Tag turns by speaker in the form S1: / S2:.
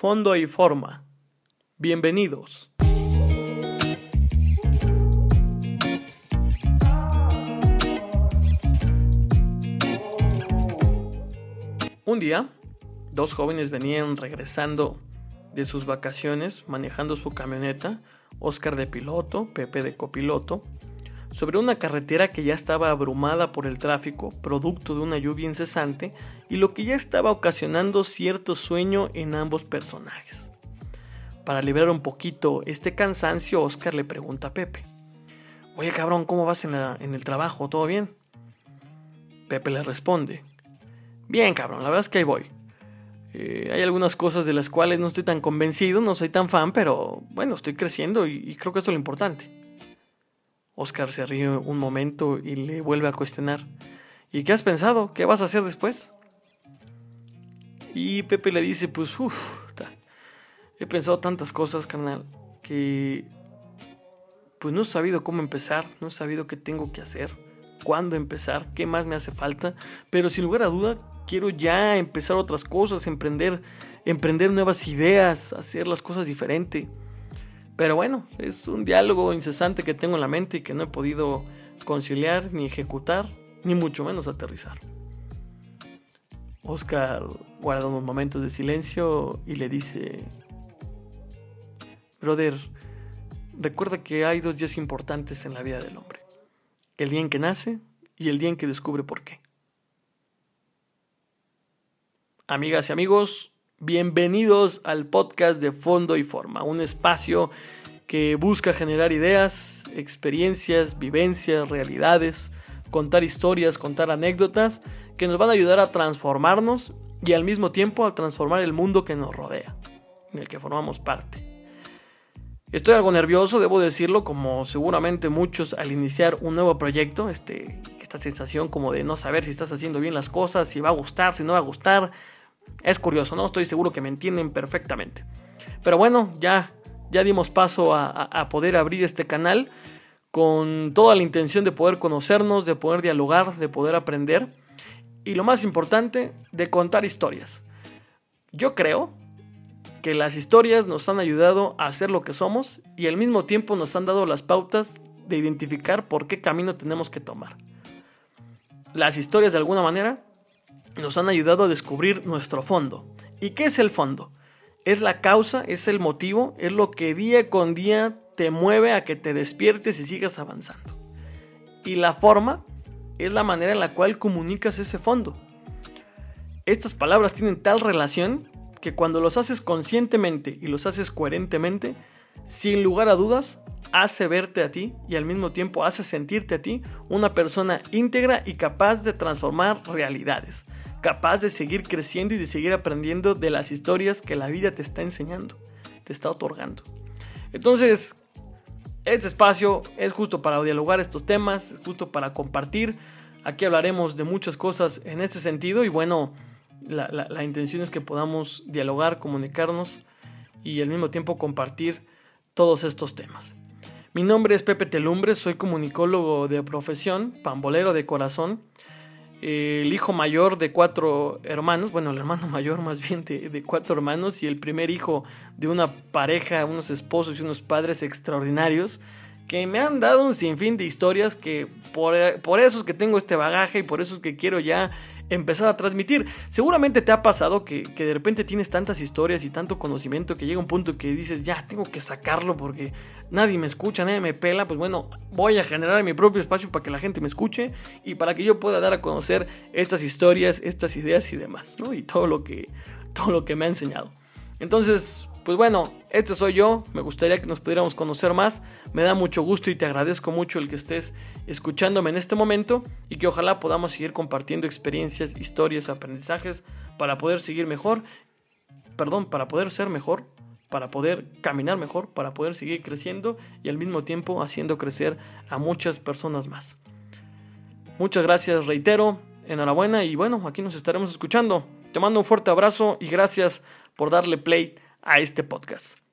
S1: Fondo y forma. Bienvenidos. Un día, dos jóvenes venían regresando de sus vacaciones manejando su camioneta, Oscar de piloto, Pepe de copiloto, sobre una carretera que ya estaba abrumada por el tráfico, producto de una lluvia incesante, y lo que ya estaba ocasionando cierto sueño en ambos personajes. Para liberar un poquito este cansancio, Oscar le pregunta a Pepe, Oye cabrón, ¿cómo vas en, el trabajo? ¿Todo bien? Pepe le responde, Bien cabrón, la verdad es que ahí voy. Eh, hay algunas cosas de las cuales no estoy tan convencido, no soy tan fan, pero bueno, estoy creciendo y, y creo que eso es lo importante. Oscar se ríe un momento y le vuelve a cuestionar. ¿Y qué has pensado? ¿Qué vas a hacer después? Y Pepe le dice, pues, uff, he pensado tantas cosas, carnal, que pues no he sabido cómo empezar, no he sabido qué tengo que hacer, cuándo empezar, qué más me hace falta, pero sin lugar a duda quiero ya empezar otras cosas, emprender, emprender nuevas ideas, hacer las cosas diferente. Pero bueno, es un diálogo incesante que tengo en la mente y que no he podido conciliar, ni ejecutar, ni mucho menos aterrizar. Oscar guarda unos momentos de silencio y le dice, Brother, recuerda que hay dos días importantes en la vida del hombre. El día en que nace y el día en que descubre por qué. Amigas y amigos, Bienvenidos al podcast de Fondo y Forma, un espacio que busca generar ideas, experiencias, vivencias, realidades, contar historias, contar anécdotas que nos van a ayudar a transformarnos y al mismo tiempo a transformar el mundo que nos rodea, en el que formamos parte. Estoy algo nervioso, debo decirlo, como seguramente muchos al iniciar un nuevo proyecto, este, esta sensación como de no saber si estás haciendo bien las cosas, si va a gustar, si no va a gustar, es curioso, ¿no? Estoy seguro que me entienden perfectamente. Pero bueno, ya, ya dimos paso a, poder abrir este canal con toda la intención de poder conocernos, de poder dialogar, de poder aprender y lo más importante, de contar historias. Yo creo que las historias nos han ayudado a ser lo que somos y al mismo tiempo nos han dado las pautas de identificar por qué camino tenemos que tomar. Las historias de alguna manera nos han ayudado a descubrir nuestro fondo. ¿Y qué es el fondo? Es la causa, es el motivo, es lo que día con día te mueve a que te despiertes y sigas avanzando. Y la forma es la manera en la cual comunicas ese fondo. Estas palabras tienen tal relación que cuando los haces conscientemente y los haces coherentemente, sin lugar a dudas, hace verte a ti y al mismo tiempo hace sentirte a ti una persona íntegra y capaz de transformar realidades capaz de seguir creciendo y de seguir aprendiendo de las historias que la vida te está enseñando, te está otorgando. Entonces, este espacio es justo para dialogar estos temas, es justo para compartir. Aquí hablaremos de muchas cosas en este sentido y bueno, la, intención es que podamos dialogar, comunicarnos y al mismo tiempo compartir todos estos temas. Mi nombre es Pepe Telumbre, soy comunicólogo de profesión, pambolero de corazón el hijo mayor de cuatro hermanos, bueno, el hermano mayor más bien de, cuatro hermanos y el primer hijo de una pareja, unos esposos y unos padres extraordinarios que me han dado un sinfín de historias que por, por eso es que tengo este bagaje y por eso es que quiero ya empezar a transmitir. Seguramente te ha pasado que, de repente tienes tantas historias y tanto conocimiento que llega un punto que dices, ya, tengo que sacarlo porque nadie me escucha, nadie me pela. Pues bueno, voy a generar mi propio espacio para que la gente me escuche y para que yo pueda dar a conocer estas historias, estas ideas y demás, ¿no? Y todo lo que, todo lo que me ha enseñado. Entonces, pues bueno, este soy yo, me gustaría que nos pudiéramos conocer más, me da mucho gusto y te agradezco mucho el que estés escuchándome en este momento y que ojalá podamos seguir compartiendo experiencias, historias, aprendizajes para poder seguir mejor, perdón, para poder ser mejor, para poder caminar mejor, para poder seguir creciendo y al mismo tiempo haciendo crecer a muchas personas más. Muchas gracias, reitero, enhorabuena y bueno, aquí nos estaremos escuchando. Te mando un fuerte abrazo y gracias por darle play a este podcast.